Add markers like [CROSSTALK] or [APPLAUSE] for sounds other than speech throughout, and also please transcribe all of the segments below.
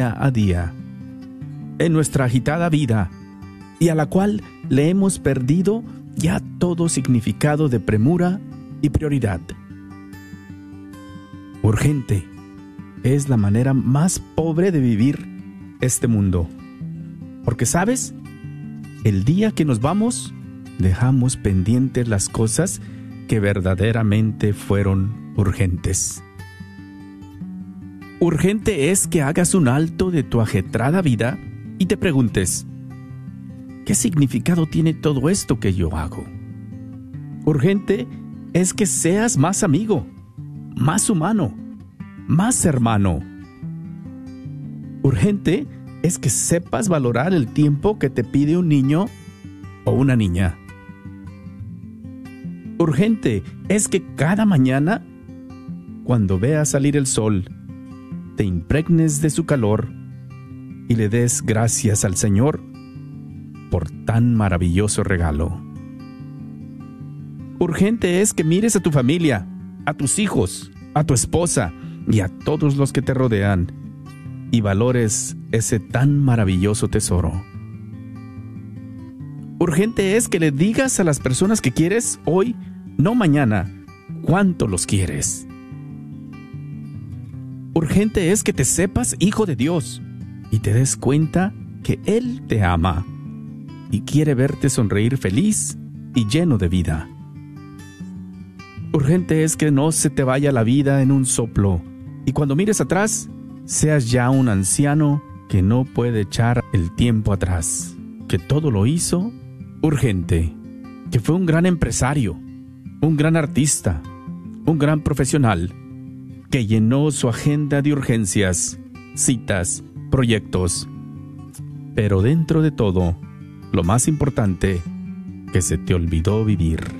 a día, en nuestra agitada vida, y a la cual le hemos perdido ya todo significado de premura y prioridad. Urgente es la manera más pobre de vivir este mundo. Porque sabes, el día que nos vamos, dejamos pendientes las cosas que verdaderamente fueron urgentes. Urgente es que hagas un alto de tu ajetrada vida y te preguntes, ¿qué significado tiene todo esto que yo hago? Urgente es que seas más amigo, más humano, más hermano. Urgente es que sepas valorar el tiempo que te pide un niño o una niña. Urgente es que cada mañana, cuando veas salir el sol, te impregnes de su calor y le des gracias al Señor por tan maravilloso regalo. Urgente es que mires a tu familia, a tus hijos, a tu esposa y a todos los que te rodean y valores ese tan maravilloso tesoro. Urgente es que le digas a las personas que quieres hoy, no mañana, cuánto los quieres. Urgente es que te sepas hijo de Dios y te des cuenta que Él te ama y quiere verte sonreír feliz y lleno de vida. Urgente es que no se te vaya la vida en un soplo y cuando mires atrás seas ya un anciano que no puede echar el tiempo atrás, que todo lo hizo urgente, que fue un gran empresario, un gran artista, un gran profesional, que llenó su agenda de urgencias, citas, proyectos. Pero dentro de todo, lo más importante, que se te olvidó vivir.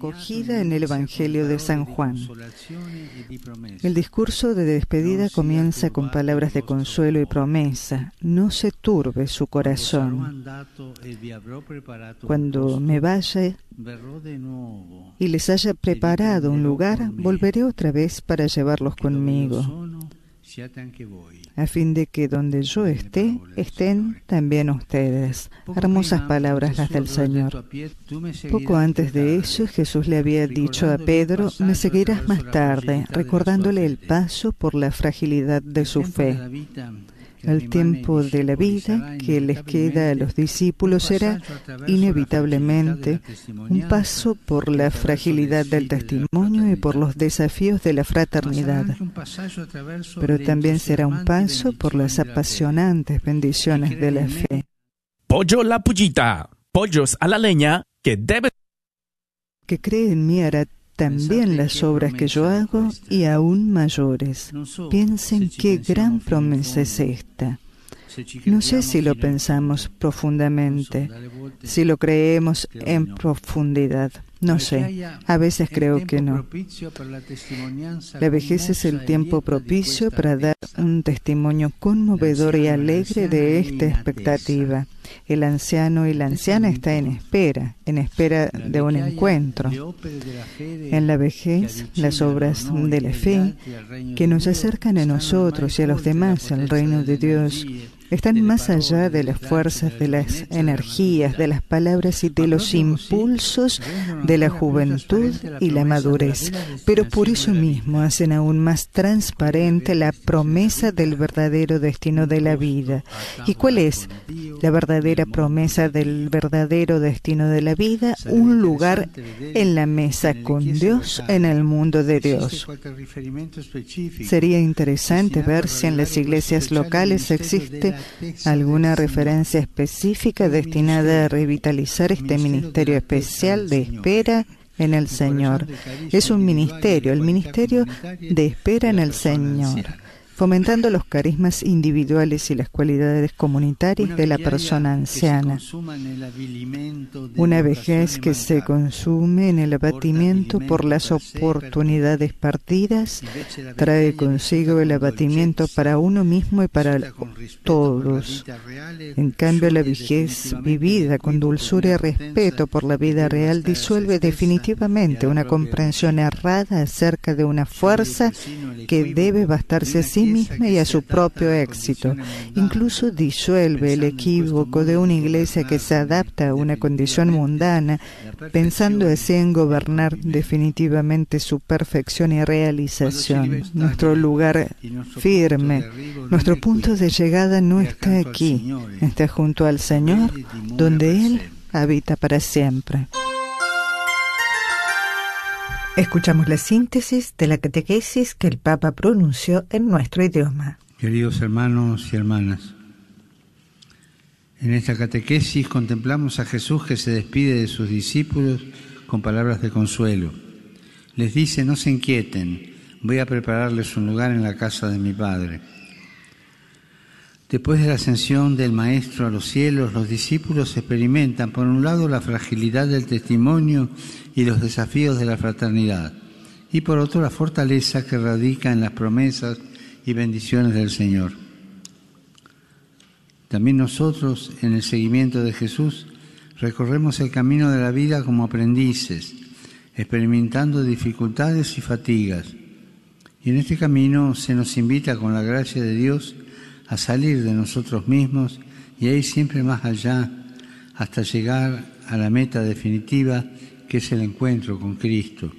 Acogida en el Evangelio de San Juan. El discurso de despedida comienza con palabras de consuelo y promesa. No se turbe su corazón. Cuando me vaya y les haya preparado un lugar, volveré otra vez para llevarlos conmigo a fin de que donde yo esté, estén también ustedes. Hermosas palabras las del Señor. Poco antes de eso, Jesús le había dicho a Pedro, me seguirás más tarde, recordándole el paso por la fragilidad de su fe. El tiempo de la vida que les queda a los discípulos será inevitablemente un paso por la fragilidad del testimonio y por los desafíos de la fraternidad, pero también será un paso por las apasionantes bendiciones de la fe. Pollo la pullita, pollos a la leña, que debe... Que cree en mí hará también las obras que yo hago y aún mayores. Piensen qué gran promesa es esta. No sé si lo pensamos profundamente, si lo creemos en profundidad. No sé, a veces creo que no. La vejez es el tiempo propicio para dar un testimonio conmovedor y alegre de esta expectativa. El anciano y la anciana están en espera, en espera de un encuentro. En la vejez, las obras de la fe que nos acercan a nosotros y a los demás al reino de Dios están más allá de las fuerzas, de las energías, de las palabras y de los impulsos de la juventud y la madurez, pero por eso mismo hacen aún más transparente la promesa del verdadero destino de la vida. ¿Y cuál es la verdadera promesa del verdadero destino de la vida? Un lugar en la mesa con Dios en el mundo de Dios. Sería interesante ver si en las iglesias locales existe alguna referencia específica destinada a revitalizar este ministerio especial de espera en el Señor. Es un ministerio, el ministerio de espera en el Señor fomentando los carismas individuales y las cualidades comunitarias de la persona anciana. Una vejez que se consume en el abatimiento por las oportunidades partidas trae consigo el abatimiento para uno mismo y para todos. En cambio, la vejez vivida con dulzura y respeto por la vida real disuelve definitivamente una comprensión errada acerca de una fuerza que debe bastarse sí misma y a su propio éxito. Incluso disuelve el equívoco de una iglesia que se adapta a una condición mundana, pensando así en gobernar definitivamente su perfección y realización. Nuestro lugar firme, nuestro punto de llegada no está aquí, está junto al Señor, donde Él habita para siempre. Escuchamos la síntesis de la catequesis que el Papa pronunció en nuestro idioma. Queridos hermanos y hermanas, en esta catequesis contemplamos a Jesús que se despide de sus discípulos con palabras de consuelo. Les dice, no se inquieten, voy a prepararles un lugar en la casa de mi Padre. Después de la ascensión del Maestro a los cielos, los discípulos experimentan, por un lado, la fragilidad del testimonio y los desafíos de la fraternidad, y por otro, la fortaleza que radica en las promesas y bendiciones del Señor. También nosotros, en el seguimiento de Jesús, recorremos el camino de la vida como aprendices, experimentando dificultades y fatigas. Y en este camino se nos invita con la gracia de Dios a salir de nosotros mismos y a ir siempre más allá hasta llegar a la meta definitiva que es el encuentro con Cristo.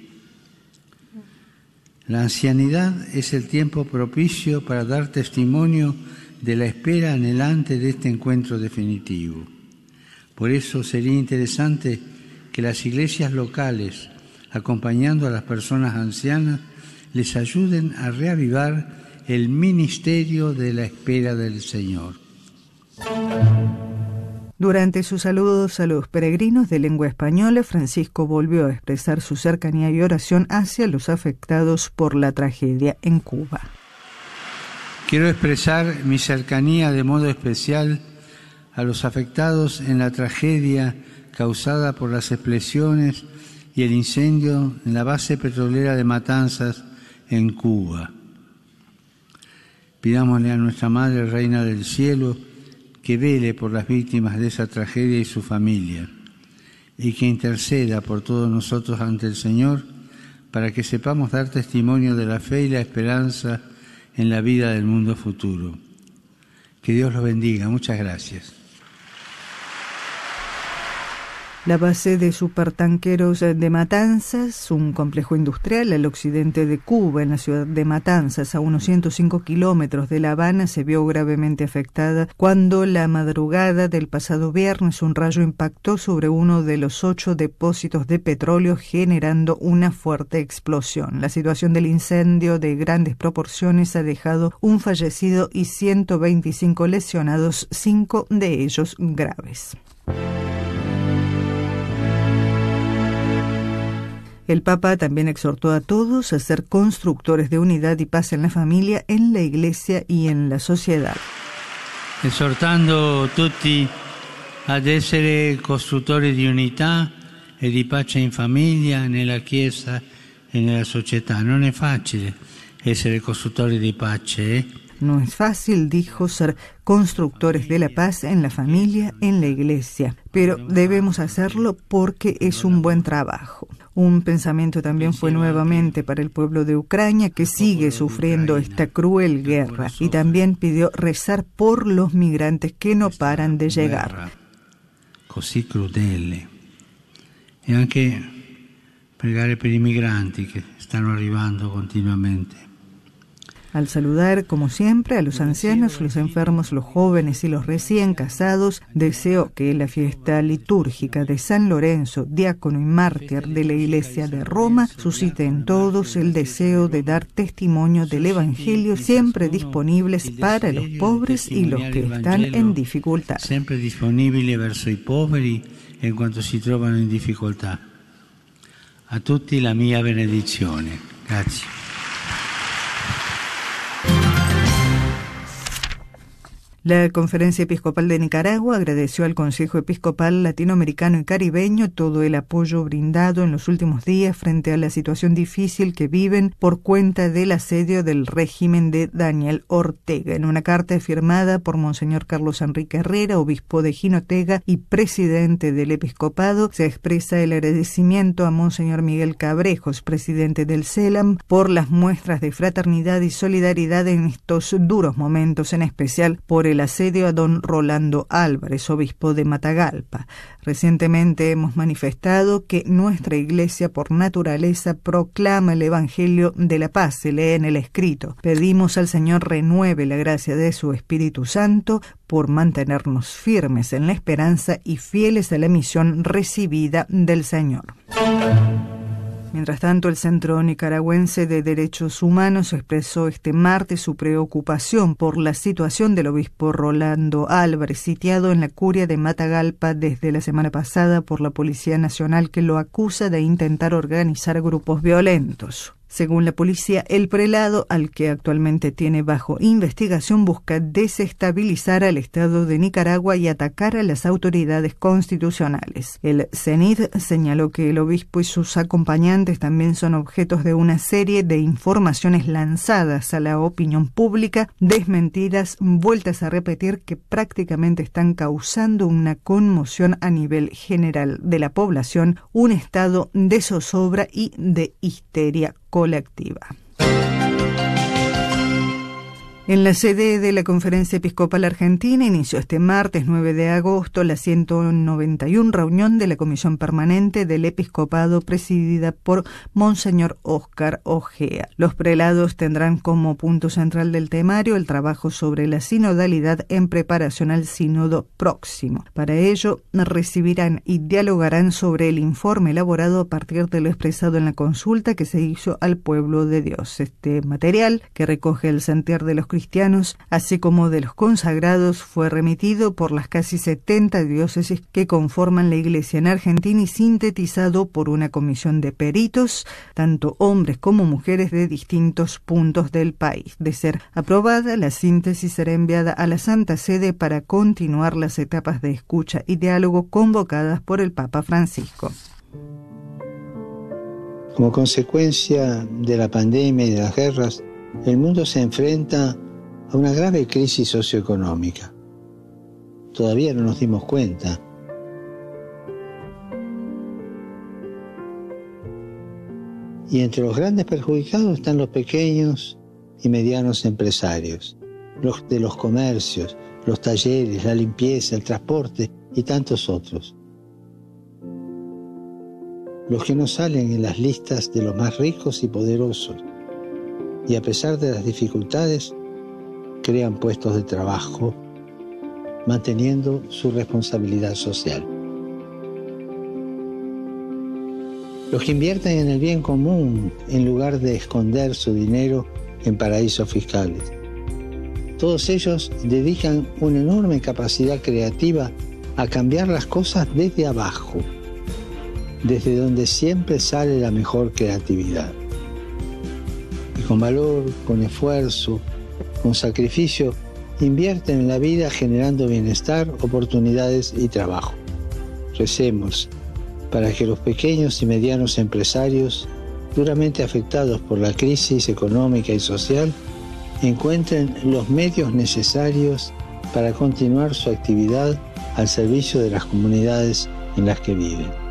La ancianidad es el tiempo propicio para dar testimonio de la espera anhelante de este encuentro definitivo. Por eso sería interesante que las iglesias locales, acompañando a las personas ancianas, les ayuden a reavivar el ministerio de la espera del Señor. Durante sus saludos a los peregrinos de lengua española, Francisco volvió a expresar su cercanía y oración hacia los afectados por la tragedia en Cuba. Quiero expresar mi cercanía de modo especial a los afectados en la tragedia causada por las explosiones y el incendio en la base petrolera de Matanzas en Cuba. Pidámosle a nuestra Madre Reina del Cielo que vele por las víctimas de esa tragedia y su familia, y que interceda por todos nosotros ante el Señor para que sepamos dar testimonio de la fe y la esperanza en la vida del mundo futuro. Que Dios los bendiga. Muchas gracias. La base de supertanqueros de Matanzas, un complejo industrial al occidente de Cuba, en la ciudad de Matanzas, a unos 105 kilómetros de La Habana, se vio gravemente afectada cuando la madrugada del pasado viernes un rayo impactó sobre uno de los ocho depósitos de petróleo generando una fuerte explosión. La situación del incendio de grandes proporciones ha dejado un fallecido y 125 lesionados, cinco de ellos graves. El Papa también exhortó a todos a ser constructores de unidad y paz en la familia, en la iglesia y en la sociedad. Exhortando tutti ad essere costruttori di unità e di pace in famiglia, nella Chiesa e nella società. Non è facile essere costruttori di pace, eh? No es fácil, dijo, ser constructores de la paz en la familia, en la iglesia, pero debemos hacerlo porque es un buen trabajo. Un pensamiento también fue nuevamente para el pueblo de Ucrania que sigue sufriendo esta cruel guerra y también pidió rezar por los migrantes que no paran de llegar. Così crudele. E anche pregare per i migranti che stanno arrivando continuamente. Al saludar, como siempre, a los ancianos, los enfermos, los jóvenes y los recién casados, deseo que la fiesta litúrgica de San Lorenzo, diácono y mártir de la Iglesia de Roma, suscite en todos el deseo de dar testimonio del Evangelio siempre disponibles para los pobres y los que están en dificultad. Siempre verso i poveri en cuanto si trovano in difficoltà. A tutti la mia benedizione. Grazie. La Conferencia Episcopal de Nicaragua agradeció al Consejo Episcopal Latinoamericano y Caribeño todo el apoyo brindado en los últimos días frente a la situación difícil que viven por cuenta del asedio del régimen de Daniel Ortega. En una carta firmada por Monseñor Carlos Enrique Herrera, obispo de Jinotega y presidente del episcopado, se expresa el agradecimiento a Monseñor Miguel Cabrejos, presidente del CELAM, por las muestras de fraternidad y solidaridad en estos duros momentos, en especial por el el asedio a don Rolando Álvarez, obispo de Matagalpa. Recientemente hemos manifestado que nuestra Iglesia por naturaleza proclama el Evangelio de la paz, se lee en el escrito. Pedimos al Señor renueve la gracia de su Espíritu Santo por mantenernos firmes en la esperanza y fieles a la misión recibida del Señor. Mientras tanto, el Centro Nicaragüense de Derechos Humanos expresó este martes su preocupación por la situación del obispo Rolando Álvarez, sitiado en la curia de Matagalpa desde la semana pasada por la Policía Nacional que lo acusa de intentar organizar grupos violentos. Según la policía, el prelado, al que actualmente tiene bajo investigación, busca desestabilizar al Estado de Nicaragua y atacar a las autoridades constitucionales. El CENID señaló que el obispo y sus acompañantes también son objetos de una serie de informaciones lanzadas a la opinión pública, desmentidas, vueltas a repetir que prácticamente están causando una conmoción a nivel general de la población, un estado de zozobra y de histeria colectiva. En la sede de la Conferencia Episcopal Argentina inició este martes 9 de agosto la 191 reunión de la Comisión Permanente del Episcopado presidida por Monseñor Óscar Ojea. Los prelados tendrán como punto central del temario el trabajo sobre la sinodalidad en preparación al sínodo próximo. Para ello, recibirán y dialogarán sobre el informe elaborado a partir de lo expresado en la consulta que se hizo al pueblo de Dios. Este material, que recoge el sentir de los cristianos, así como de los consagrados, fue remitido por las casi 70 diócesis que conforman la Iglesia en Argentina y sintetizado por una comisión de peritos, tanto hombres como mujeres de distintos puntos del país. De ser aprobada, la síntesis será enviada a la Santa Sede para continuar las etapas de escucha y diálogo convocadas por el Papa Francisco. Como consecuencia de la pandemia y de las guerras, el mundo se enfrenta a una grave crisis socioeconómica. Todavía no nos dimos cuenta. Y entre los grandes perjudicados están los pequeños y medianos empresarios, los de los comercios, los talleres, la limpieza, el transporte y tantos otros. Los que no salen en las listas de los más ricos y poderosos y a pesar de las dificultades, crean puestos de trabajo, manteniendo su responsabilidad social. Los que invierten en el bien común en lugar de esconder su dinero en paraísos fiscales. Todos ellos dedican una enorme capacidad creativa a cambiar las cosas desde abajo, desde donde siempre sale la mejor creatividad con valor, con esfuerzo, con sacrificio, invierten en la vida generando bienestar, oportunidades y trabajo. Recemos para que los pequeños y medianos empresarios, duramente afectados por la crisis económica y social, encuentren los medios necesarios para continuar su actividad al servicio de las comunidades en las que viven.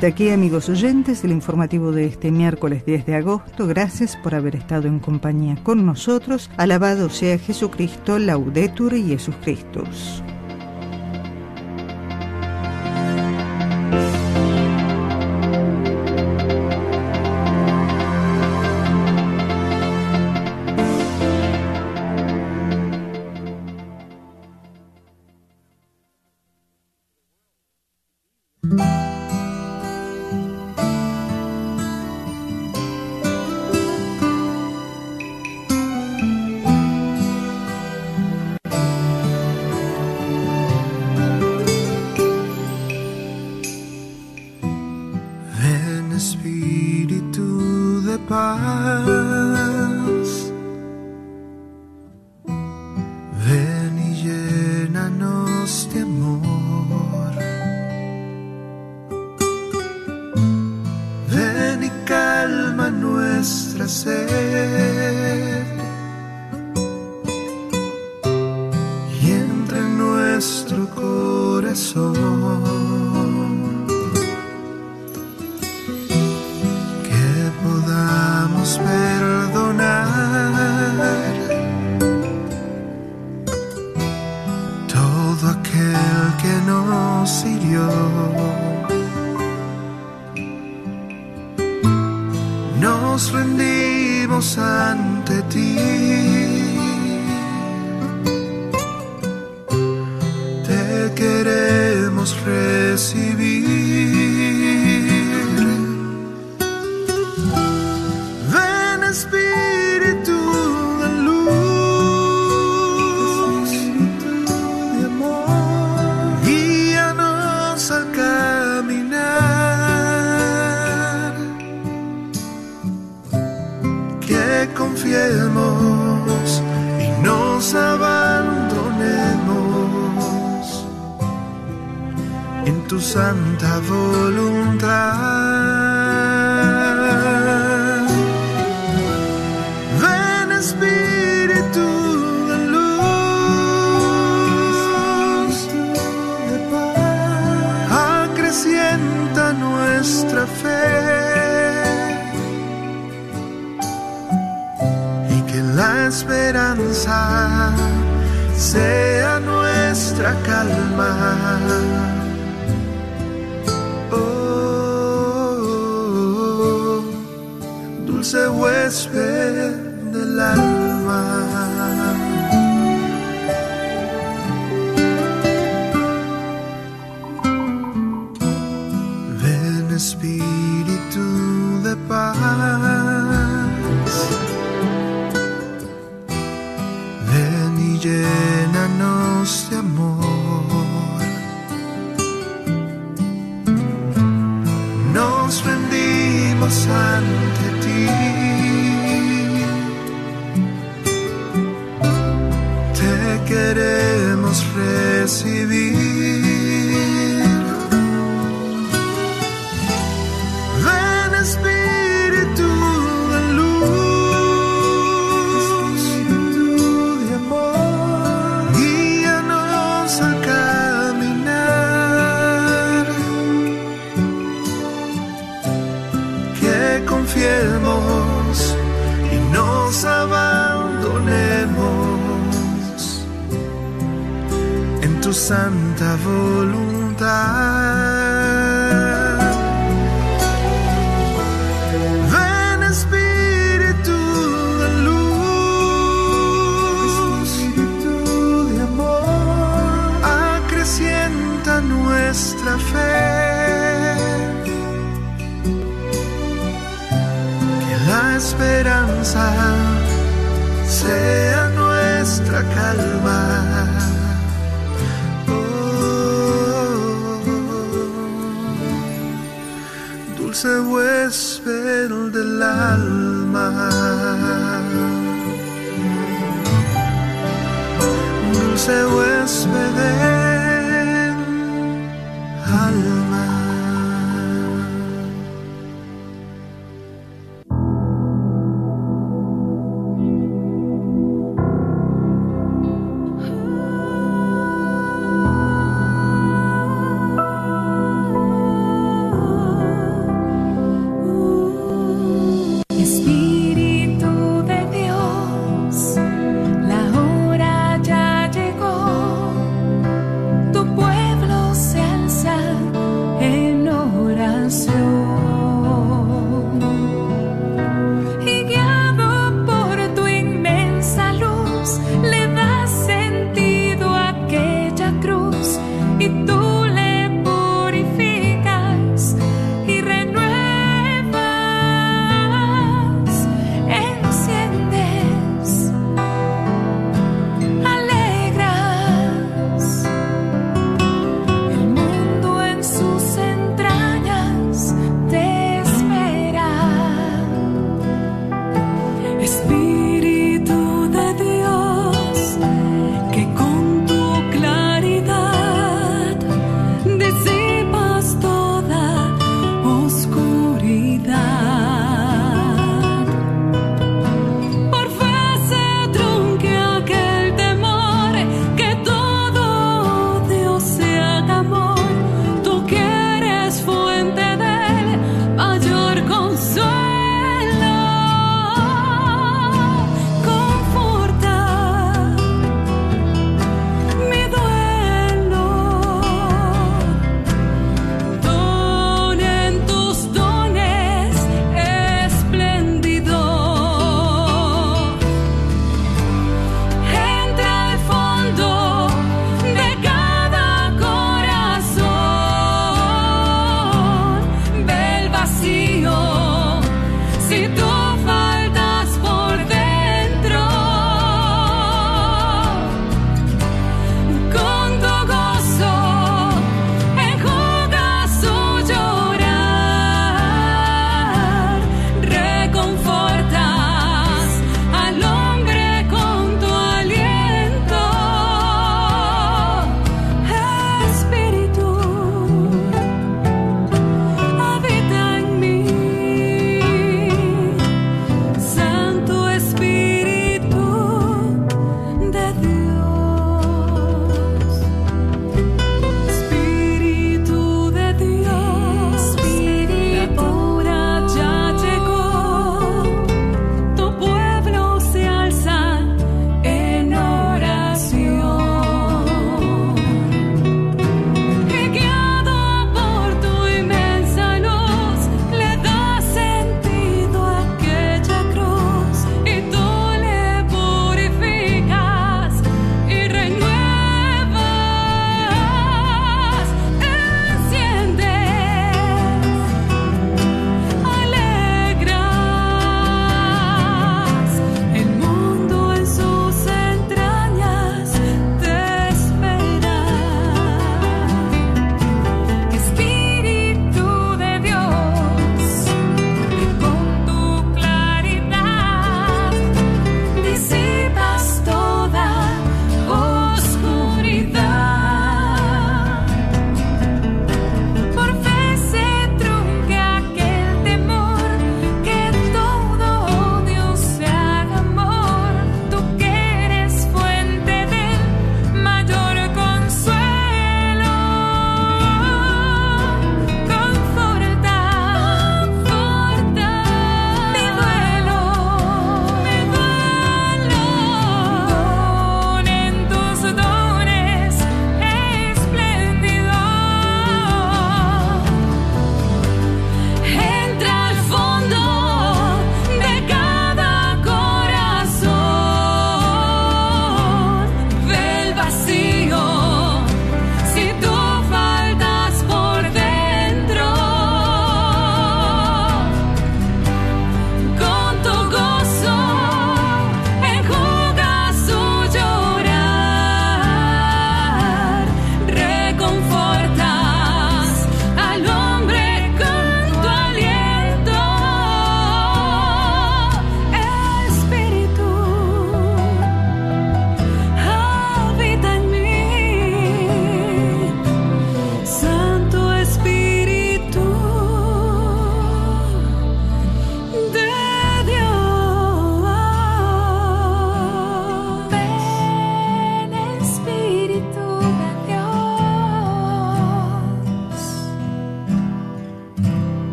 Hasta aquí amigos oyentes, el informativo de este miércoles 10 de agosto. Gracias por haber estado en compañía con nosotros. Alabado sea Jesucristo, laudetur y Jesús sea nuestra calma. esperanza sea nuestra calma. Oh, dulce huésped del alma. Dulce huésped.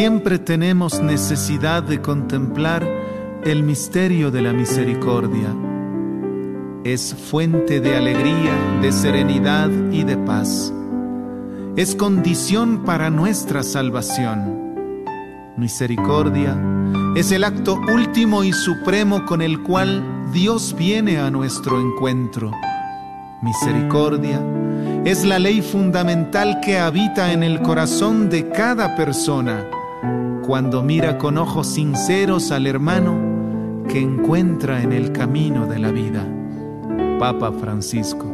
Siempre tenemos necesidad de contemplar el misterio de la misericordia. Es fuente de alegría, de serenidad y de paz. Es condición para nuestra salvación. Misericordia es el acto último y supremo con el cual Dios viene a nuestro encuentro. Misericordia es la ley fundamental que habita en el corazón de cada persona cuando mira con ojos sinceros al hermano que encuentra en el camino de la vida. Papa Francisco.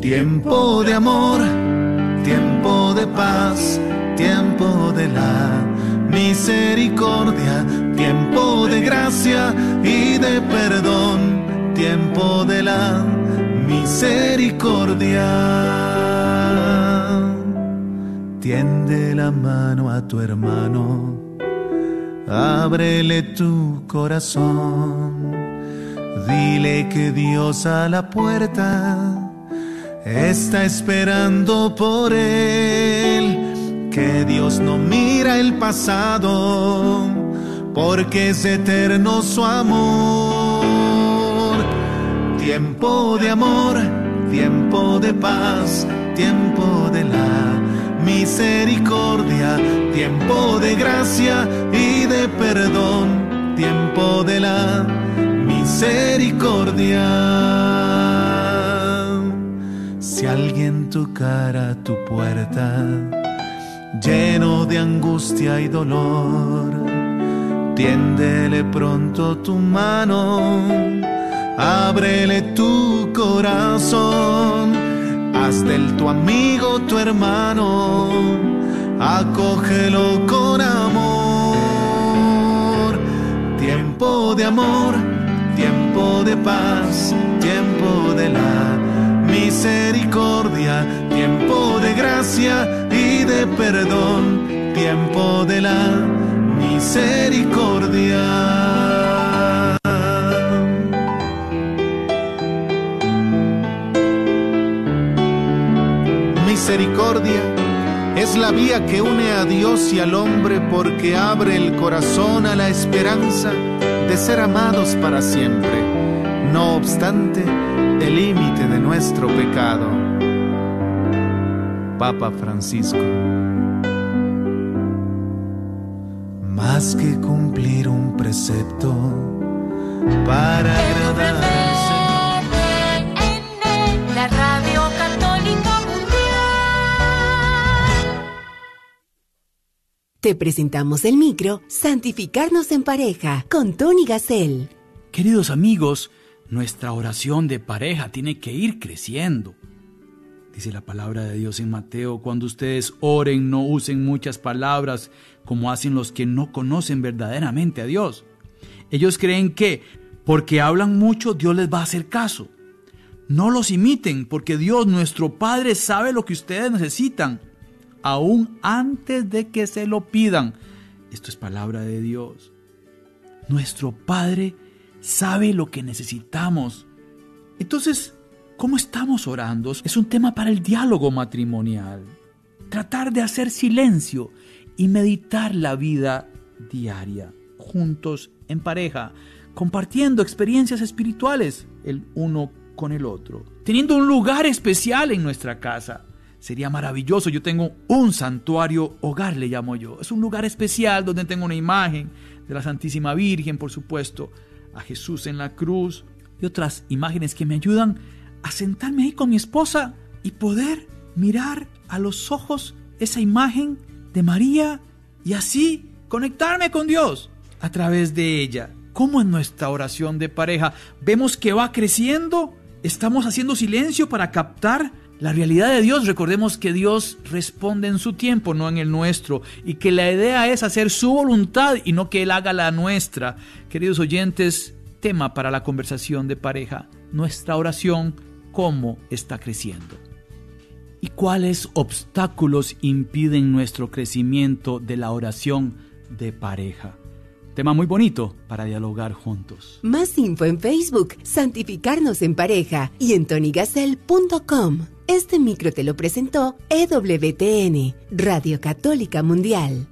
Tiempo de amor, tiempo de paz, tiempo de la misericordia, tiempo de gracia y de perdón, tiempo de la misericordia. Tiende la mano a tu hermano, ábrele tu corazón, dile que Dios a la puerta está esperando por él, que Dios no mira el pasado, porque es eterno su amor. Tiempo de amor, tiempo de paz, tiempo de la misericordia, tiempo de gracia y de perdón, tiempo de la misericordia. Si alguien tocara tu puerta, lleno de angustia y dolor, tiéndele pronto tu mano, ábrele tu corazón, haz del tu amigo tu hermano, acógelo con amor. Tiempo de amor, tiempo de paz, tiempo de la misericordia, tiempo de gracia y de perdón, tiempo de la misericordia. Misericordia es la vía que une a Dios y al hombre porque abre el corazón a la esperanza de ser amados para siempre. No obstante, el límite de nuestro pecado. Papa Francisco. Más que cumplir un precepto para agradar Te presentamos el micro Santificarnos en pareja con Tony Gassel. Queridos amigos, nuestra oración de pareja tiene que ir creciendo. Dice la palabra de Dios en Mateo, cuando ustedes oren no usen muchas palabras como hacen los que no conocen verdaderamente a Dios. Ellos creen que porque hablan mucho Dios les va a hacer caso. No los imiten porque Dios nuestro Padre sabe lo que ustedes necesitan, aún antes de que se lo pidan. Esto es palabra de Dios. Nuestro Padre sabe lo que necesitamos. Entonces, ¿cómo estamos orando? Es un tema para el diálogo matrimonial. Tratar de hacer silencio y meditar la vida diaria, juntos en pareja, compartiendo experiencias espirituales el uno con el otro, teniendo un lugar especial en nuestra casa. Sería maravilloso, yo tengo un santuario hogar, le llamo yo. Es un lugar especial donde tengo una imagen de la Santísima Virgen, por supuesto, a Jesús en la cruz y otras imágenes que me ayudan a sentarme ahí con mi esposa y poder mirar a los ojos esa imagen de María y así conectarme con Dios a través de ella. Como en nuestra oración de pareja vemos que va creciendo, estamos haciendo silencio para captar la realidad de Dios. Recordemos que Dios responde en su tiempo, no en el nuestro, y que la idea es hacer su voluntad y no que Él haga la nuestra. Queridos oyentes, tema para la conversación de pareja, nuestra oración, cómo está creciendo. ¿Y cuáles obstáculos impiden nuestro crecimiento de la oración de pareja? Tema muy bonito para dialogar juntos. Más info en Facebook, Santificarnos en pareja y en tonygassel.com. Este micro te lo presentó EWTN, Radio Católica Mundial.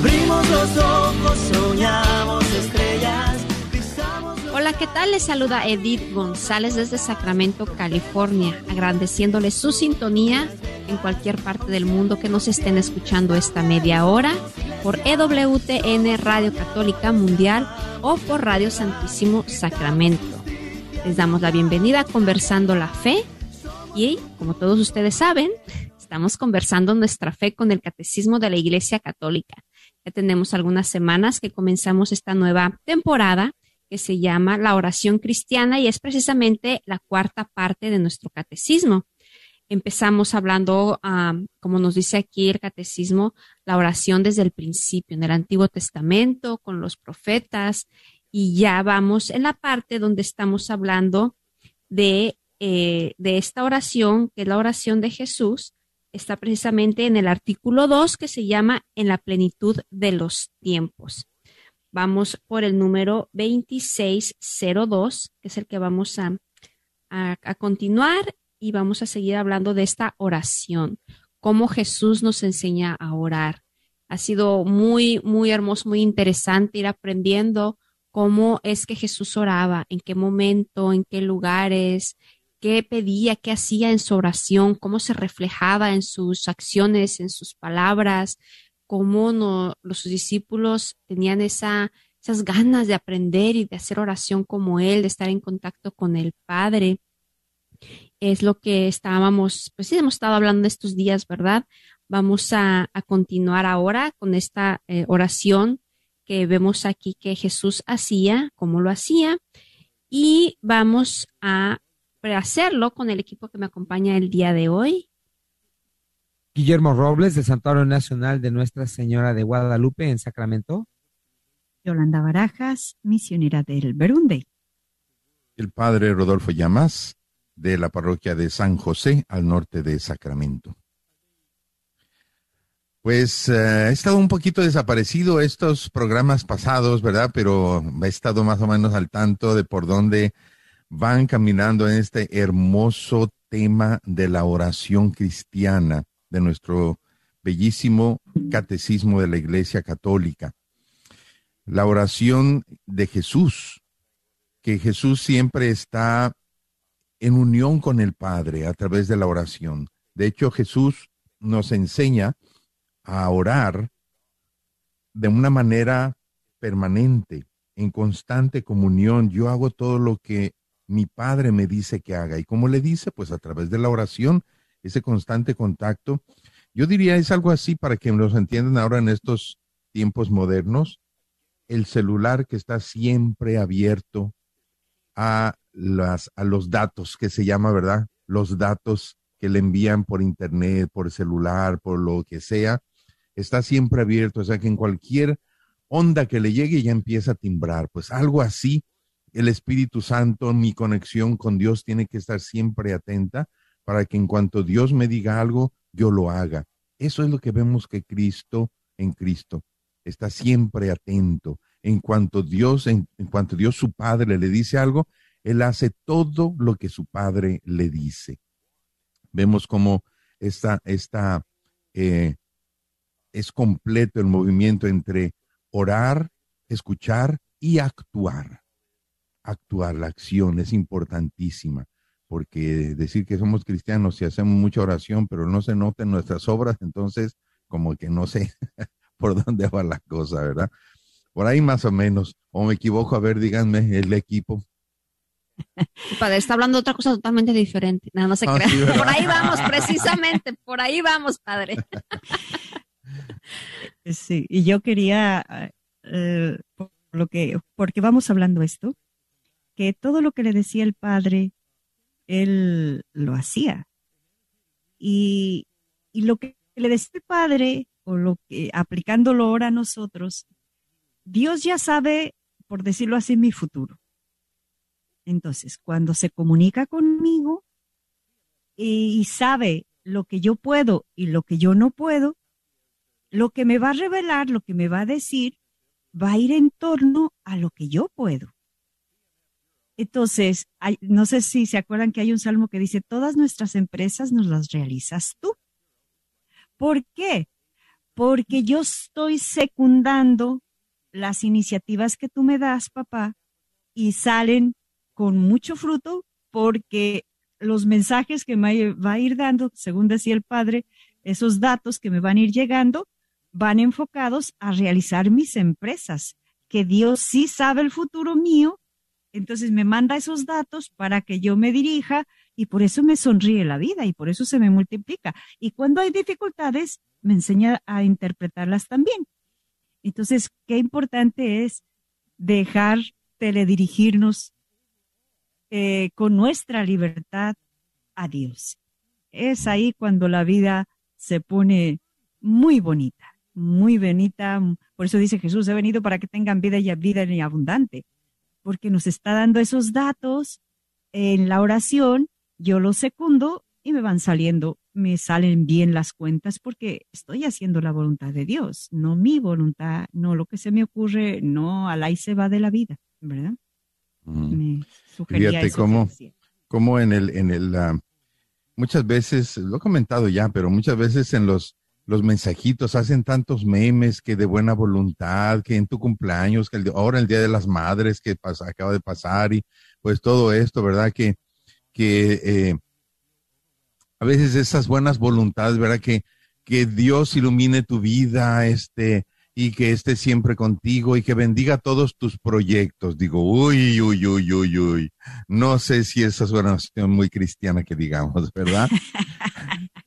Abrimos los ojos, soñamos estrellas. Hola, ¿qué tal? Les saluda Edith González desde Sacramento, California, agradeciéndoles su sintonía en cualquier parte del mundo que nos estén escuchando esta media hora por EWTN Radio Católica Mundial o por Radio Santísimo Sacramento. Les damos la bienvenida a Conversando la Fe y, como todos ustedes saben, estamos conversando nuestra fe con el Catecismo de la Iglesia Católica. Ya tenemos algunas semanas que comenzamos esta nueva temporada que se llama La oración cristiana y es precisamente la cuarta parte de nuestro catecismo. Empezamos hablando, como nos dice aquí el catecismo, la oración desde el principio, en el Antiguo Testamento, con los profetas, y ya vamos en la parte donde estamos hablando de, eh, de esta oración, que es la oración de Jesús, está precisamente en el artículo 2 que se llama En la plenitud de los tiempos. Vamos por el número 2602, que es el que vamos a, a, a continuar y vamos a seguir hablando de esta oración, cómo Jesús nos enseña a orar. Ha sido muy, muy hermoso, muy interesante ir aprendiendo cómo es que Jesús oraba, en qué momento, en qué lugares, qué pedía, qué hacía en su oración, cómo se reflejaba en sus acciones, en sus palabras, cómo los discípulos tenían esa, esas ganas de aprender y de hacer oración como él, de estar en contacto con el Padre. Es lo que estábamos, pues sí, hemos estado hablando estos días, ¿verdad? Vamos a, a continuar ahora con esta eh, oración que vemos aquí que Jesús hacía, cómo lo hacía, y vamos a hacerlo con el equipo que me acompaña el día de hoy. Guillermo Robles, del Santuario Nacional de Nuestra Señora de Guadalupe en Sacramento. Yolanda Barajas, misionera del Berunde. El padre Rodolfo Llamas, de la parroquia de San José, al norte de Sacramento. Pues uh, he estado un poquito desaparecido estos programas pasados, ¿verdad? Pero he estado más o menos al tanto de por dónde van caminando en este hermoso tema de la oración cristiana de nuestro bellísimo catecismo de la Iglesia Católica. La oración de Jesús, que Jesús siempre está en unión con el Padre a través de la oración. De hecho, Jesús nos enseña a orar de una manera permanente, en constante comunión. Yo hago todo lo que mi Padre me dice que haga. ¿Y cómo le dice? Pues a través de la oración, ese constante contacto. Yo diría es algo así para que nos entiendan ahora en estos tiempos modernos, el celular que está siempre abierto a, las, a los datos, que se llama, ¿verdad? Los datos que le envían por internet, por celular, por lo que sea, está siempre abierto, o sea que en cualquier onda que le llegue ya empieza a timbrar, pues algo así el Espíritu Santo, mi conexión con Dios tiene que estar siempre atenta para que en cuanto Dios me diga algo, yo lo haga. Eso es lo que vemos que Cristo en Cristo está siempre atento. En cuanto Dios, en, cuanto Dios su Padre le dice algo, Él hace todo lo que su Padre le dice. Vemos cómo esta, esta eh, es completo el movimiento entre orar, escuchar y actuar actuar, la acción es importantísima, porque decir que somos cristianos y hacemos mucha oración, pero no se nota en nuestras obras, entonces como que no sé [LAUGHS] por dónde va la cosa, ¿verdad? Por ahí más o menos, o me equivoco, a ver, díganme, el equipo. Padre, está hablando de otra cosa totalmente diferente. No, no se [LAUGHS] ah, crea. Sí, por ahí vamos, precisamente, por ahí vamos, padre. Sí, y yo quería, eh, por lo que, porque vamos hablando esto, que todo lo que le decía el padre, él lo hacía. Y, y lo que le decía el padre, o lo que aplicándolo ahora a nosotros, Dios ya sabe, por decirlo así, mi futuro. Entonces, cuando se comunica conmigo y sabe lo que yo puedo y lo que yo no puedo, lo que me va a revelar, lo que me va a decir, va a ir en torno a lo que yo puedo. Entonces, no sé si se acuerdan que hay un salmo que dice, todas nuestras empresas nos las realizas tú. ¿Por qué? Porque yo estoy secundando las iniciativas que tú me das, papá, y salen con mucho fruto porque los mensajes que me va a ir dando, según decía el padre, esos datos que me van a ir llegando, van enfocados a realizar mis empresas, que Dios sí sabe el futuro mío, entonces me manda esos datos para que yo me dirija y por eso me sonríe la vida y por eso se me multiplica. Y cuando hay dificultades, me enseña a interpretarlas también. Entonces, qué importante es dejar teledirigirnos eh, con nuestra libertad a Dios. Es ahí cuando la vida se pone muy bonita, muy bonita. Por eso dice Jesús, he venido para que tengan vida y vida abundante, porque nos está dando esos datos en la oración, yo los secundo y me van saliendo me salen bien las cuentas porque estoy haciendo la voluntad de Dios, no mi voluntad, no lo que se me ocurre, no al ahí se va de la vida, ¿verdad? Me Fíjate cómo, cómo en el, en el, ah, muchas veces, lo he comentado ya, pero muchas veces en los, los mensajitos hacen tantos memes que de buena voluntad, que en tu cumpleaños, que ahora el Día de las Madres que acaba de pasar y pues todo esto, ¿verdad? Que, que eh, a veces esas buenas voluntades, ¿verdad? Que, que Dios ilumine tu vida, este, y que esté siempre contigo y que bendiga todos tus proyectos. Digo, uy, uy, uy, uy, uy. No sé si esa es una oración muy cristiana que digamos, ¿verdad? [LAUGHS]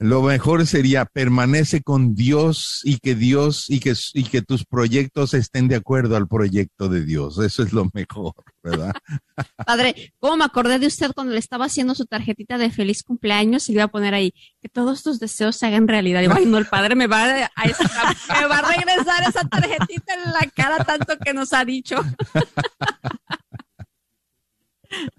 Lo mejor sería permanece con Dios y que Dios y que, y que tus proyectos estén de acuerdo al proyecto de Dios. Eso es lo mejor, ¿verdad? [LAUGHS] Padre, ¿cómo me acordé de usted cuando le estaba haciendo su tarjetita de feliz cumpleaños y le iba a poner ahí que todos tus deseos se hagan realidad? Y ay, no, el padre me va a, me va a regresar esa tarjetita en la cara tanto que nos ha dicho. [LAUGHS]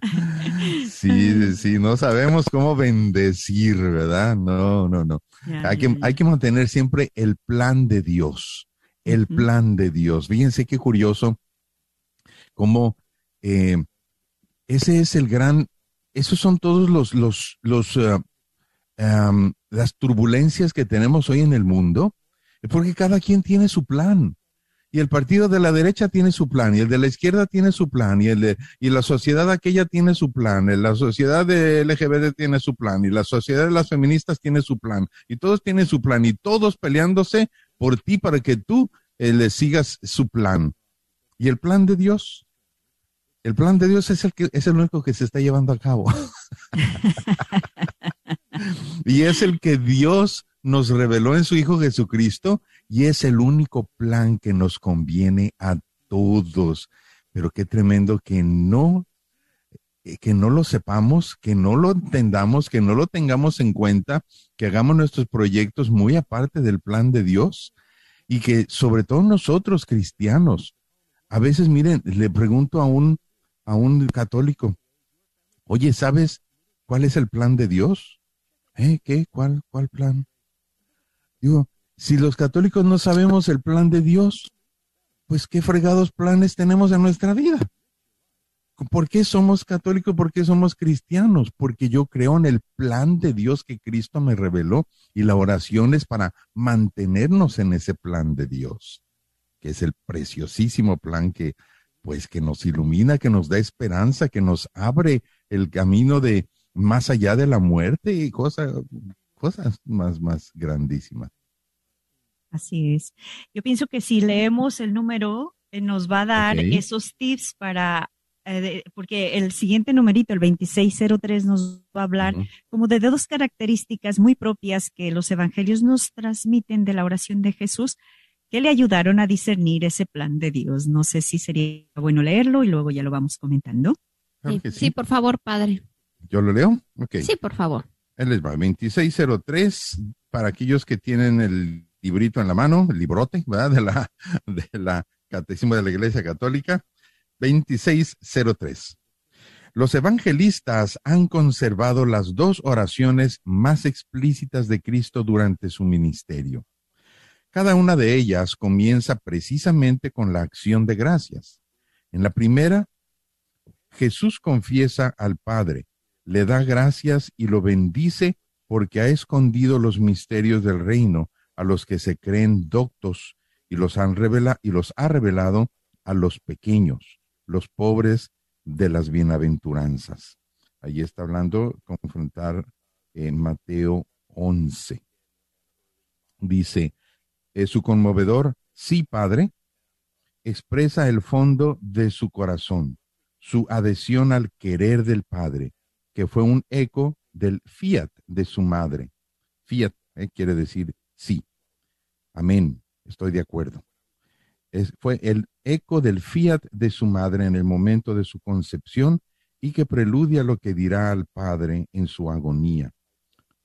[LAUGHS] Sí, sí, no sabemos cómo bendecir, ¿verdad? No, no, no. Hay que, hay que mantener siempre el plan de Dios, el plan de Dios. Fíjense qué curioso cómo eh, ese es el gran, esos son todos los, los, los, uh, las turbulencias que tenemos hoy en el mundo, porque cada quien tiene su plan y el partido de la derecha tiene su plan, y el de la izquierda tiene su plan, y, el de, y la sociedad aquella tiene su plan, la sociedad de LGBT tiene su plan, y la sociedad de las feministas tiene su plan, y todos tienen su plan, y todos peleándose por ti para que tú eh, le sigas su plan. Y el plan de Dios, el plan de Dios es el que es el único que se está llevando a cabo. [LAUGHS] y es el que Dios nos reveló en su Hijo Jesucristo y es el único plan que nos conviene a todos. Pero qué tremendo que no eh, que no lo sepamos, que no lo entendamos, que no lo tengamos en cuenta, que hagamos nuestros proyectos muy aparte del plan de Dios y que sobre todo nosotros cristianos, a veces miren, le pregunto a un a un católico, oye, ¿sabes cuál es el plan de Dios? ¿Eh? ¿Qué? ¿Cuál, cuál plan? Digo, si los católicos no sabemos el plan de Dios, pues qué fregados planes tenemos en nuestra vida. ¿Por qué somos católicos? ¿Por qué somos cristianos? Porque yo creo en el plan de Dios que Cristo me reveló y la oración es para mantenernos en ese plan de Dios, que es el preciosísimo plan que pues que nos ilumina, que nos da esperanza, que nos abre el camino de más allá de la muerte y cosas cosas más más grandísimas. Así es. Yo pienso que si leemos el número, eh, nos va a dar esos tips para, eh, porque el siguiente numerito, el 2603, nos va a hablar como de dos características muy propias que los evangelios nos transmiten de la oración de Jesús que le ayudaron a discernir ese plan de Dios. No sé si sería bueno leerlo y luego ya lo vamos comentando. sí. por favor, padre. ¿Yo lo leo? Sí, por favor. Él les va, 2603, para aquellos que tienen el librito en la mano, el librote, ¿verdad? De la, de la Catecismo de la Iglesia Católica, 2603. Los evangelistas han conservado las dos oraciones más explícitas de Cristo durante su ministerio. Cada una de ellas comienza precisamente con la acción de gracias. En la primera, Jesús confiesa al Padre, le da gracias y lo bendice porque ha escondido los misterios del reino a los que se creen doctos y los, han y los ha revelado a los pequeños, los pobres de las bienaventuranzas. Allí está hablando, confrontar en Mateo 11. Dice, es su conmovedor, sí, Padre, expresa el fondo de su corazón, su adhesión al querer del Padre, que fue un eco del fiat de su madre. Fiat eh, quiere decir sí. Amén, estoy de acuerdo. Fue el eco del fiat de su madre en el momento de su concepción y que preludia lo que dirá al Padre en su agonía.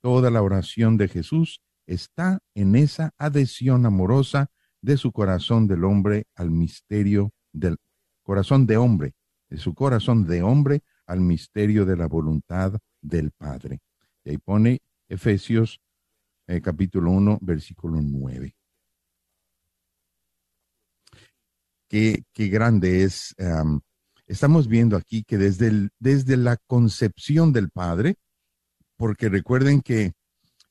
Toda la oración de Jesús está en esa adhesión amorosa de su corazón del hombre al misterio del corazón de hombre, de su corazón de hombre al misterio de la voluntad del Padre. Y ahí pone Efesios eh, capítulo 1, versículo 9. Qué, qué grande es. estamos viendo aquí que desde, desde la concepción del Padre, porque recuerden que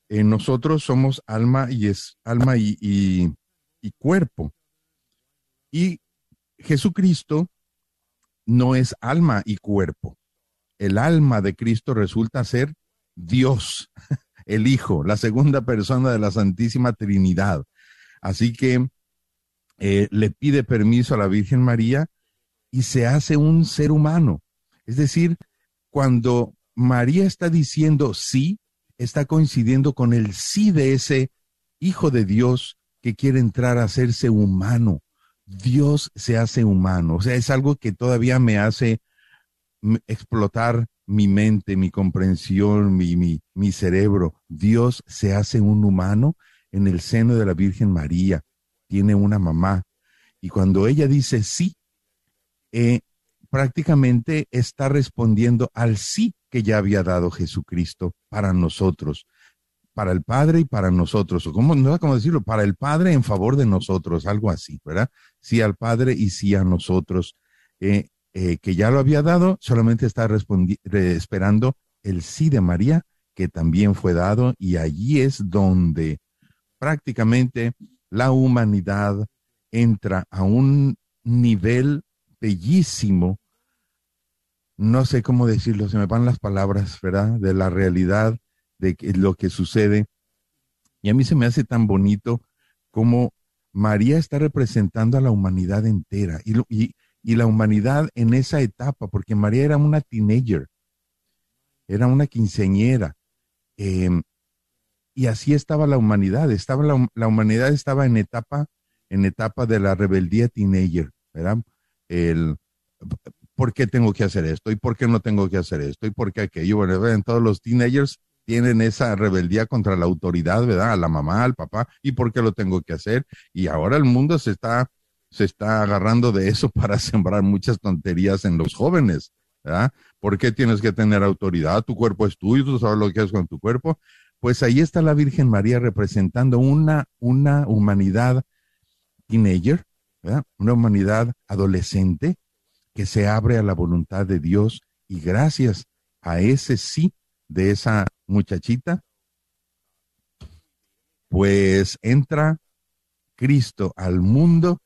eh, nosotros somos alma y es alma y, y cuerpo. Y Jesucristo no es alma y cuerpo. El alma de Cristo resulta ser Dios, [LAUGHS] el Hijo, la segunda persona de la Santísima Trinidad. Así que eh, le pide permiso a la Virgen María y se hace un ser humano. Es decir, cuando María está diciendo sí, está coincidiendo con el sí de ese Hijo de Dios que quiere entrar a hacerse humano. Dios se hace humano. O sea, es algo que todavía me hace explotar mi mente, mi comprensión, mi, mi, mi cerebro. Dios se hace un humano en el seno de la Virgen María. Tiene una mamá. Y cuando ella dice sí, eh, prácticamente está respondiendo al sí que ya había dado Jesucristo para nosotros para el Padre y para nosotros, o cómo, no cómo decirlo, para el Padre en favor de nosotros, algo así, ¿verdad? Sí al Padre y sí a nosotros, eh, eh, que ya lo había dado, solamente está esperando el sí de María, que también fue dado, y allí es donde prácticamente la humanidad entra a un nivel bellísimo, no sé cómo decirlo, se me van las palabras, ¿verdad? De la realidad de lo que sucede. Y a mí se me hace tan bonito como María está representando a la humanidad entera y, y, y la humanidad en esa etapa, porque María era una teenager, era una quinceñera. Em, y así estaba la humanidad, estaba la, la, humanidad estaba en etapa, en etapa de la rebeldía teenager, ¿verdad? El, ¿por qué tengo que hacer esto? ¿Y por qué no tengo que hacer esto? ¿Y por qué aquello? Bueno, en todos los teenagers tienen esa rebeldía contra la autoridad, ¿verdad? A la mamá, al papá, ¿y por qué lo tengo que hacer? Y ahora el mundo se está, se está agarrando de eso [LAUGHS] para sembrar muchas tonterías en los jóvenes, ¿verdad? ¿Por qué tienes que tener autoridad? Tu cuerpo es tuyo, tú sabes lo que haces con tu cuerpo. Pues ahí está la Virgen María representando una, una humanidad teenager. Una humanidad adolescente que se abre a la voluntad de Dios y gracias a ese sí de esa muchachita, pues entra Cristo al mundo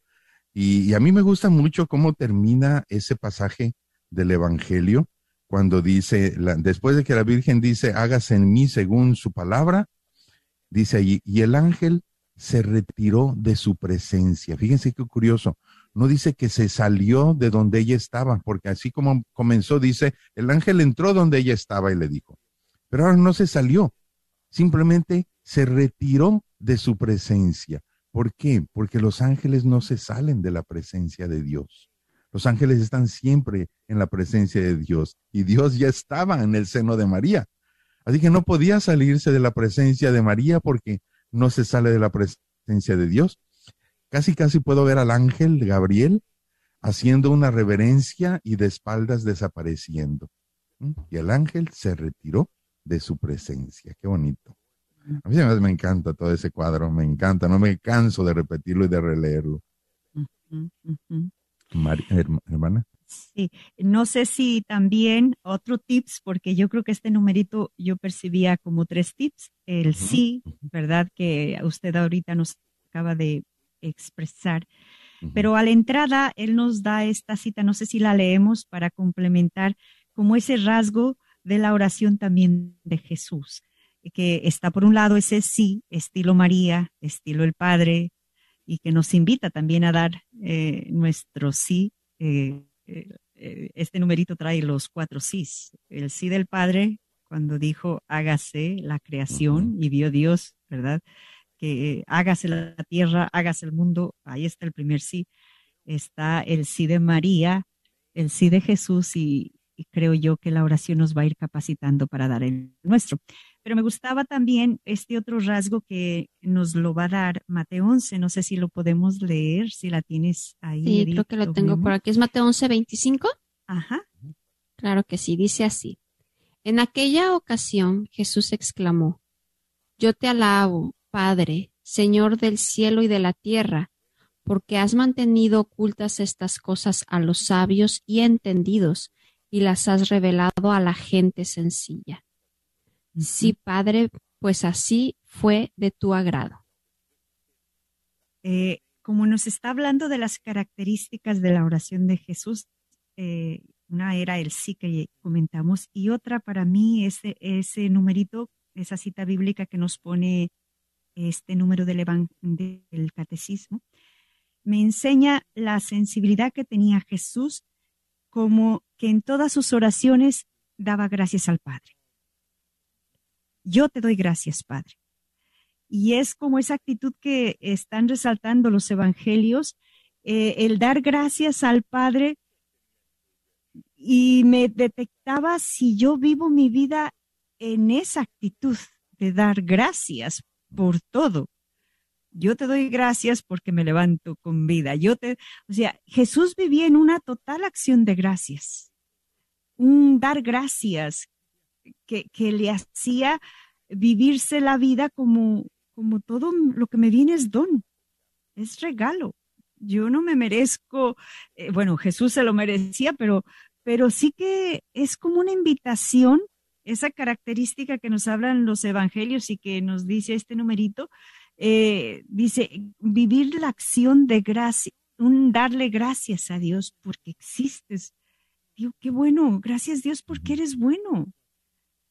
y, a mí me gusta mucho cómo termina ese pasaje del Evangelio cuando dice, después de que la Virgen dice, hágase en mí según su palabra, dice allí, y el ángel se retiró de su presencia. Fíjense qué curioso. No dice que se salió de donde ella estaba, porque así como comenzó, dice, el ángel entró donde ella estaba y le dijo, pero ahora no se salió, simplemente se retiró de su presencia. ¿Por qué? Porque los ángeles no se salen de la presencia de Dios. Los ángeles están siempre en la presencia de Dios y Dios ya estaba en el seno de María. Así que no podía salirse de la presencia de María porque no se sale de la presencia de Dios, casi casi puedo ver al ángel Gabriel haciendo una reverencia y de espaldas desapareciendo. Y el ángel se retiró de su presencia. Qué bonito. A mí me encanta todo ese cuadro, me encanta, no me canso de repetirlo y de releerlo. hermana. Sí, no sé si también otro tips, porque yo creo que este numerito yo percibía como tres tips. El sí, ¿verdad? Que usted ahorita nos acaba de expresar. Pero a la entrada, él nos da esta cita, no sé si la leemos para complementar como ese rasgo de la oración también de Jesús, que está por un lado ese sí, estilo María, estilo el Padre, y que nos invita también a dar eh, nuestro sí. Eh, eh, este numerito trae los cuatro sís. El sí del Padre, cuando dijo hágase la creación y vio Dios, ¿verdad? que hágase la tierra, hágase el mundo, ahí está el primer sí. Está el sí de María, el sí de Jesús y, creo yo que la oración nos va a ir capacitando para dar el nuestro. Pero me gustaba también este otro rasgo que nos lo va a dar Mateo 11. No sé si lo podemos leer, si la tienes ahí. Sí, creo que lo tengo por aquí. ¿Es Mateo 11, 25? Ajá. Claro que sí, dice así. En aquella ocasión Jesús exclamó, Yo te alabo, Padre, Señor del cielo y de la tierra, porque has mantenido ocultas estas cosas a los sabios y entendidos y las has revelado a la gente sencilla. Sí, Padre, pues así fue de tu agrado. Eh, como nos está hablando de las características de la oración de Jesús, eh, una era el sí que comentamos y otra para mí ese, ese numerito, esa cita bíblica que nos pone este número del, del catecismo, me enseña la sensibilidad que tenía Jesús como que en todas sus oraciones daba gracias al Padre. Yo te doy gracias, Padre. Y es como esa actitud que están resaltando los evangelios, eh, el dar gracias al Padre y me detectaba si yo vivo mi vida en esa actitud de dar gracias por todo. Yo te doy gracias porque me levanto con vida. Yo te, o sea, Jesús vivía en una total acción de gracias, un dar gracias que, que le hacía vivirse la vida como, como todo lo que me viene es don, es regalo. Yo no me merezco, eh, bueno, Jesús se lo merecía, pero, pero sí que es como una invitación esa característica que nos hablan los evangelios y que nos dice este numerito, eh, dice, vivir la acción de gracia, un darle gracias a Dios porque existes. Digo, qué bueno, gracias Dios porque eres bueno.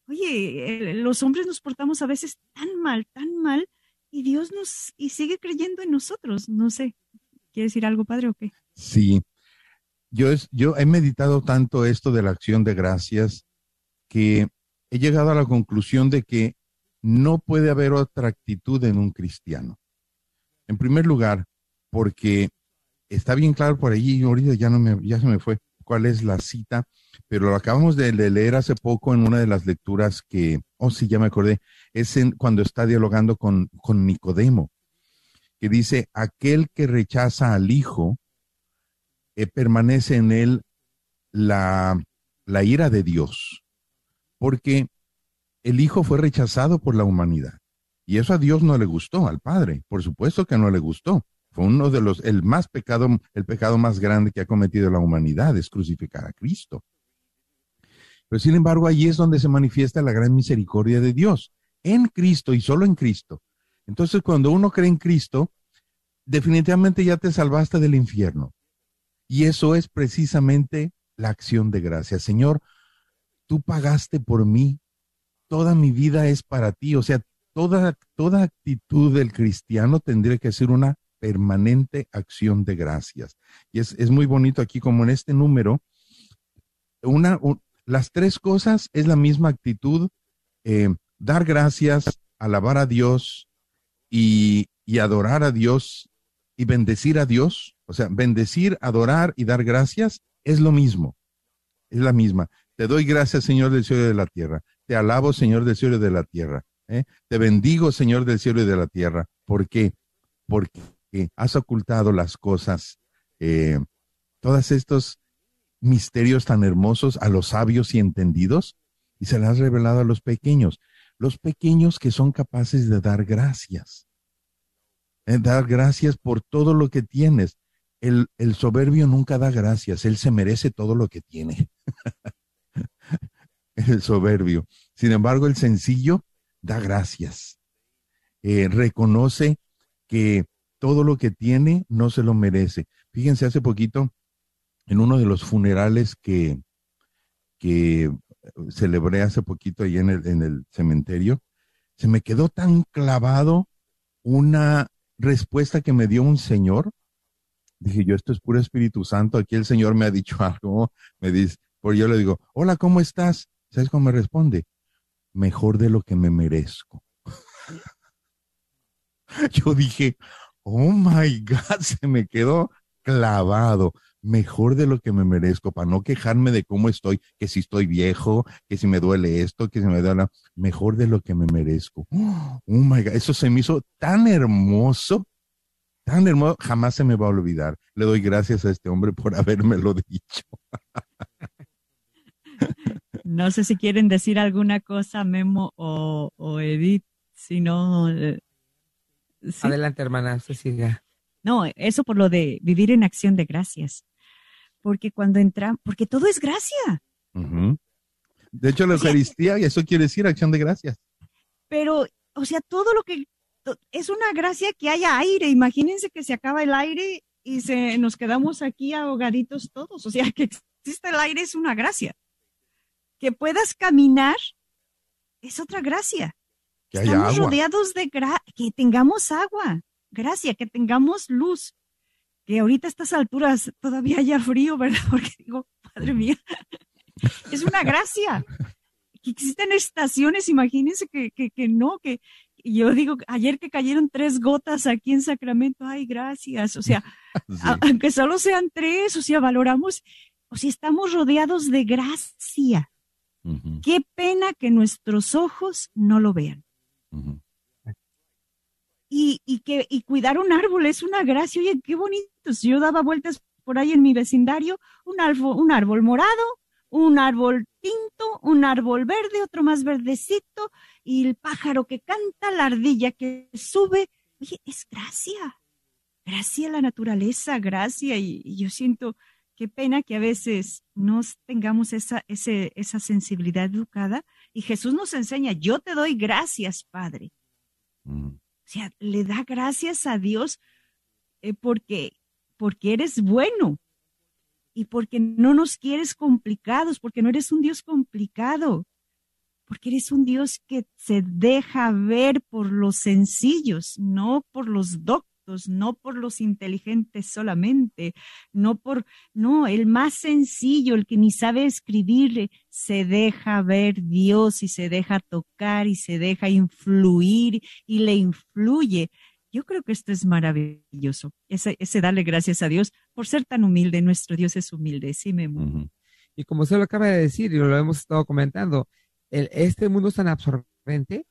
Oye, los hombres nos portamos a veces tan mal, tan mal, y Dios nos, y sigue creyendo en nosotros. No sé, ¿quiere decir algo, padre, o qué? Sí, yo, es, yo he meditado tanto esto de la acción de gracias que he llegado a la conclusión de que no puede haber otra actitud en un cristiano. En primer lugar, porque está bien claro por allí, ahorita ya no me, ya se me fue cuál es la cita, pero lo acabamos de, leer hace poco en una de las lecturas que, oh sí, ya me acordé, es en, cuando está dialogando con, con Nicodemo, que dice, aquel que rechaza al Hijo, eh, permanece en él la, la ira de Dios porque el Hijo fue rechazado por la humanidad. Y eso a Dios no le gustó, al Padre, por supuesto que no le gustó. Fue uno de los, el más pecado, el pecado más grande que ha cometido la humanidad, es crucificar a Cristo. Pero sin embargo, allí es donde se manifiesta la gran misericordia de Dios, en Cristo y solo en Cristo. Entonces, cuando uno cree en Cristo, definitivamente ya te salvaste del infierno. Y eso es precisamente la acción de gracia. Señor, tú pagaste por mí, toda mi vida es para ti. O sea, toda, toda actitud del cristiano tendría que ser una permanente acción de gracias. Y es, muy bonito aquí como en este número, una, las tres cosas es la misma actitud, eh, dar gracias, alabar a Dios y, y adorar a Dios y bendecir a Dios. O sea, bendecir, adorar y dar gracias es lo mismo, es la misma. Te doy gracias, Señor del cielo y de la tierra. Te alabo, Señor del cielo y de la tierra. ¿eh? Te bendigo, Señor del cielo y de la tierra. ¿Por qué? porque has ocultado las cosas, eh, todos estos misterios tan hermosos a los sabios y entendidos y se las has revelado a los pequeños, los pequeños que son capaces de dar gracias, eh, dar gracias por todo lo que tienes. El, el soberbio nunca da gracias, él se merece todo lo que tiene. [LAUGHS] el soberbio. Sin embargo, el sencillo da gracias. Eh, reconoce que todo lo que tiene no se lo merece. Fíjense, hace poquito, en uno de los funerales que, que celebré hace poquito ahí en el, en el cementerio, se me quedó tan clavado una respuesta que me dio un señor. Dije yo, esto es puro Espíritu Santo. Aquí el Señor me ha dicho [LAUGHS] algo. Me dice, por yo le digo, hola, ¿cómo estás? ¿Sabes cómo me responde? Mejor de lo que me merezco. [LAUGHS] yo dije, oh my God, [LAUGHS] se me quedó clavado mejor de lo que me merezco, para no quejarme de cómo estoy, que si estoy viejo, que si me duele esto, que si me duele, mejor de lo que me merezco. [GASPS] Oh my God, eso se me hizo tan hermoso, tan hermoso, jamás se me va a olvidar. Le doy gracias a este hombre por [LAUGHS] habérmelo dicho. [LAUGHS] No sé si quieren decir alguna cosa, Memo o, Edith, si no... Adelante, hermana Cecilia. No, eso por lo de vivir en acción de gracias porque cuando entramos, porque todo es gracia. De hecho, la Eucaristía, y eso quiere decir acción de gracias. Pero, o sea, todo lo que es una gracia que haya aire. Imagínense que se acaba el aire y se nos quedamos aquí ahogaditos todos. O sea, que exista el aire es una gracia. Que puedas caminar es otra gracia. Que Estamos rodeados de gra que tengamos agua, gracia, que tengamos luz, que ahorita a estas alturas todavía haya frío, ¿verdad? [LAUGHS] Porque digo, padre mía, es una gracia. Que existen estaciones, imagínense que, que, que no, que yo digo, ayer que cayeron tres gotas aquí en Sacramento, ay, gracias. O sea, [LAUGHS] aunque solo sean tres, o sea, valoramos, o sea, estamos rodeados de gracia. Qué pena que nuestros ojos no lo vean y, que, y cuidar un árbol es una gracia. Oye, qué bonito. Yo daba vueltas por ahí en mi vecindario, un árbol, un árbol morado, un árbol tinto, un árbol verde, otro más verdecito, y el pájaro que canta, la ardilla que sube. Oye, es gracia. Gracia a la naturaleza, gracia. Y, yo siento qué pena que a veces no tengamos esa, esa sensibilidad educada. Y Jesús nos enseña, yo te doy gracias, Padre. Mm. O sea, le da gracias a Dios eh, porque, porque eres bueno y porque no nos quieres complicados, porque no eres un Dios complicado, porque eres un Dios que se deja ver por los sencillos, no por los doctos no por los inteligentes solamente, no por, no, el más sencillo, el que ni sabe escribir, se deja ver Dios y se deja tocar y se deja influir y le influye. Yo creo que esto es maravilloso, ese, ese darle gracias a Dios por ser tan humilde. Nuestro Dios es humilde, sí, me Y como se lo acaba de decir y lo hemos estado comentando, el, este mundo es tan absorbente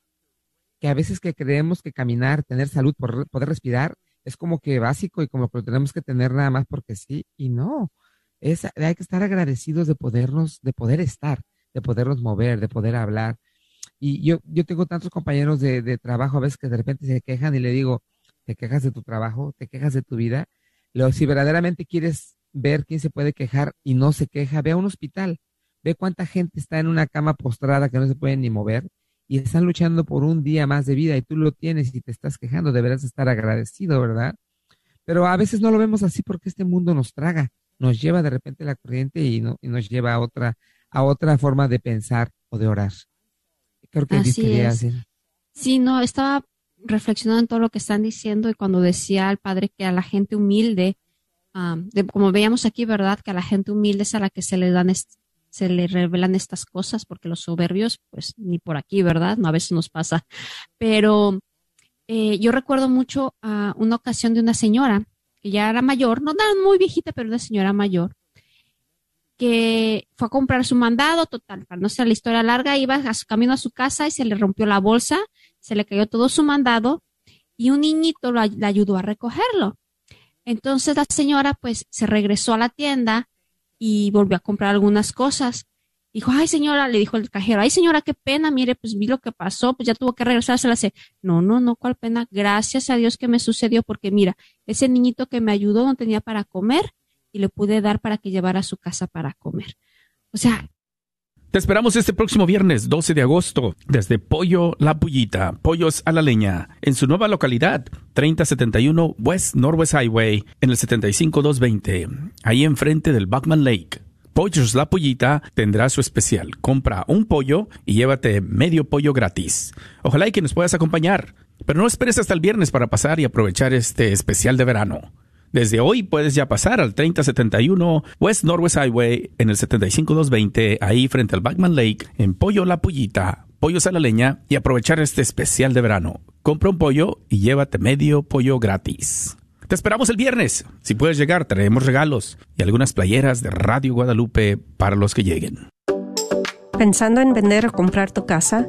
que a veces que creemos que caminar, tener salud, poder respirar, es como que básico y como que lo tenemos que tener nada más porque sí y no. Hay que estar agradecidos de podernos, de poder estar, de podernos mover, de poder hablar. Y yo, yo tengo tantos compañeros de, de trabajo a veces que de repente se quejan y le digo, te quejas de tu trabajo, te quejas de tu vida. Lo, si verdaderamente quieres ver quién se puede quejar y no se queja, ve a un hospital, ve cuánta gente está en una cama postrada que no se puede ni mover y están luchando por un día más de vida y tú lo tienes y te estás quejando, deberás estar agradecido, ¿verdad? Pero a veces no lo vemos así porque este mundo nos traga, nos lleva de repente la corriente y, no, y nos lleva a otra, a otra forma de pensar o de orar. Creo que así decir. Sí, no, estaba reflexionando en todo lo que están diciendo y cuando decía al padre que a la gente humilde, ah, como veíamos aquí, ¿verdad? Que a la gente humilde es a la que se le dan se le revelan estas cosas, porque los soberbios, pues ni por aquí, ¿verdad? No, a veces nos pasa. Pero eh, yo recuerdo mucho a una ocasión de una señora ya era mayor, no tan muy viejita, pero una señora mayor, que fue a comprar su mandado, total, para no ser la historia larga, iba a su camino a su casa y se le rompió la bolsa, se le cayó todo su mandado y un niñito le ayudó a recogerlo. Entonces la señora pues se regresó a la tienda y volvió a comprar algunas cosas. Dijo, ay señora, le dijo el cajero, ay señora, qué pena, mire, pues vi lo que pasó, pues ya tuvo que regresarse. La no, no, no, cuál pena, gracias a Dios que me sucedió, porque mira, ese niñito que me ayudó no tenía para comer y le pude dar para que llevara a su casa para comer. O sea, te esperamos este próximo viernes 12 de agosto desde Pollo La Pullita, Pollos a la Leña, en su nueva localidad, 3071 West Northwest Highway, en el 75220, ahí enfrente del Buckman Lake. Pollos La Pullita tendrá su especial. Compra un pollo y llévate medio pollo gratis. Ojalá y que nos puedas acompañar. Pero no esperes hasta el viernes para pasar y aprovechar este especial de verano. Desde hoy puedes ya pasar al 3071 West Northwest Highway en el 75220, ahí frente al Backman Lake, en Pollo La Pullita, pollos a la leña y aprovechar este especial de verano. Compra un pollo y llévate medio pollo gratis. Te esperamos el viernes. Si puedes llegar, traemos regalos y algunas playeras de Radio Guadalupe para los que lleguen. ¿Pensando en vender o comprar tu casa?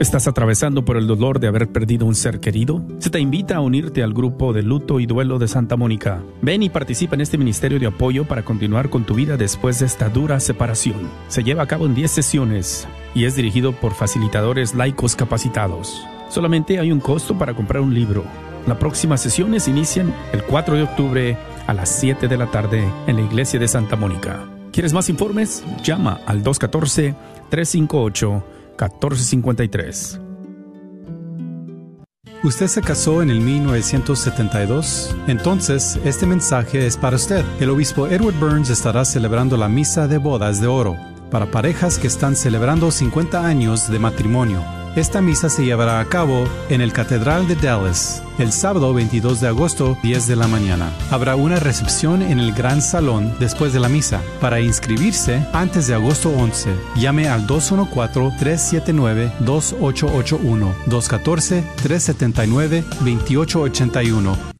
¿Estás atravesando por el dolor de haber perdido un ser querido? Se te invita a unirte al grupo de luto y duelo de Santa Mónica. Ven y participa en este ministerio de apoyo para continuar con tu vida después de esta dura separación. Se lleva a cabo en 10 sesiones y es dirigido por facilitadores laicos capacitados. Solamente hay un costo para comprar un libro. Las próximas sesiones inician el 4 de octubre a las 7 de la tarde en la iglesia de Santa Mónica. ¿Quieres más informes? Llama al 214 358 1453. ¿Usted se casó en el 1972? Entonces, este mensaje es para usted. El obispo Edward Burns estará celebrando la misa de bodas de oro para parejas que están celebrando 50 años de matrimonio. Esta misa se llevará a cabo en el Catedral de Dallas el sábado 22 de agosto 10 de la mañana. Habrá una recepción en el Gran Salón después de la misa. Para inscribirse antes de agosto 11, llame al 214-379-2881, 214-379-2881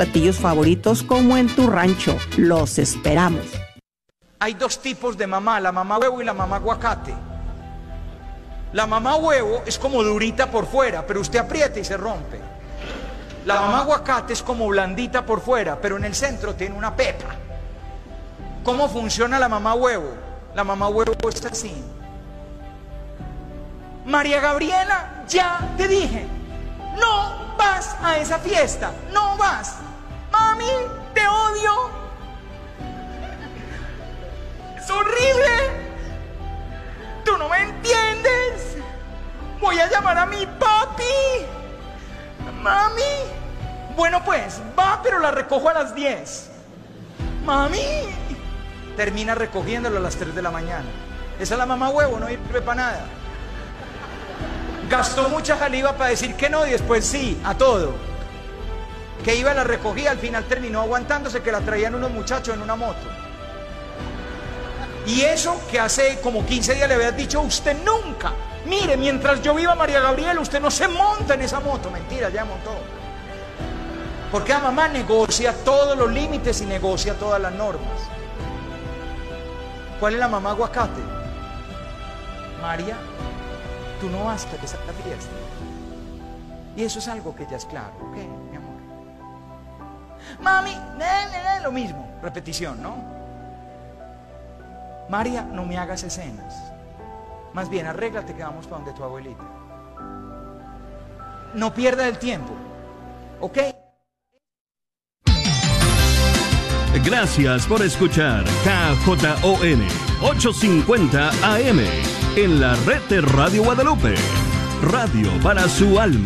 platillos favoritos como en tu rancho. Los esperamos. Hay dos tipos de mamá, la mamá huevo y la mamá aguacate. La mamá huevo es como durita por fuera, pero usted aprieta y se rompe. La mamá aguacate es como blandita por fuera, pero en el centro tiene una pepa. ¿Cómo funciona la mamá huevo? La mamá huevo está así. María Gabriela, ya te dije, no vas a esa fiesta, no vas. Te odio. Es horrible. Tú no me entiendes. Voy a llamar a mi papi. Mami. Bueno, pues, va, pero la recojo a las 10. Mami. Termina recogiéndolo a las 3 de la mañana. Esa es la mamá huevo, no sirve para nada. Gastó mucha saliva para decir que no y después sí, a todo. Que iba la recogida, al final terminó aguantándose que la traían unos muchachos en una moto. Y eso que hace como 15 días le habías dicho, usted nunca, mire, mientras yo viva María Gabriela, usted no se monta en esa moto. Mentira, ya montó. Porque la mamá negocia todos los límites y negocia todas las normas. ¿Cuál es la mamá aguacate? María tú no vas a esa fiesta. Y eso es algo que ya es claro, ¿ok, Mami, lo mismo, repetición, ¿no? María, no me hagas escenas. Más bien, arréglate que vamos para donde tu abuelita. No pierda el tiempo. ¿ok? Gracias por escuchar KJON 850 AM en la red de Radio Guadalupe. Radio para su alma.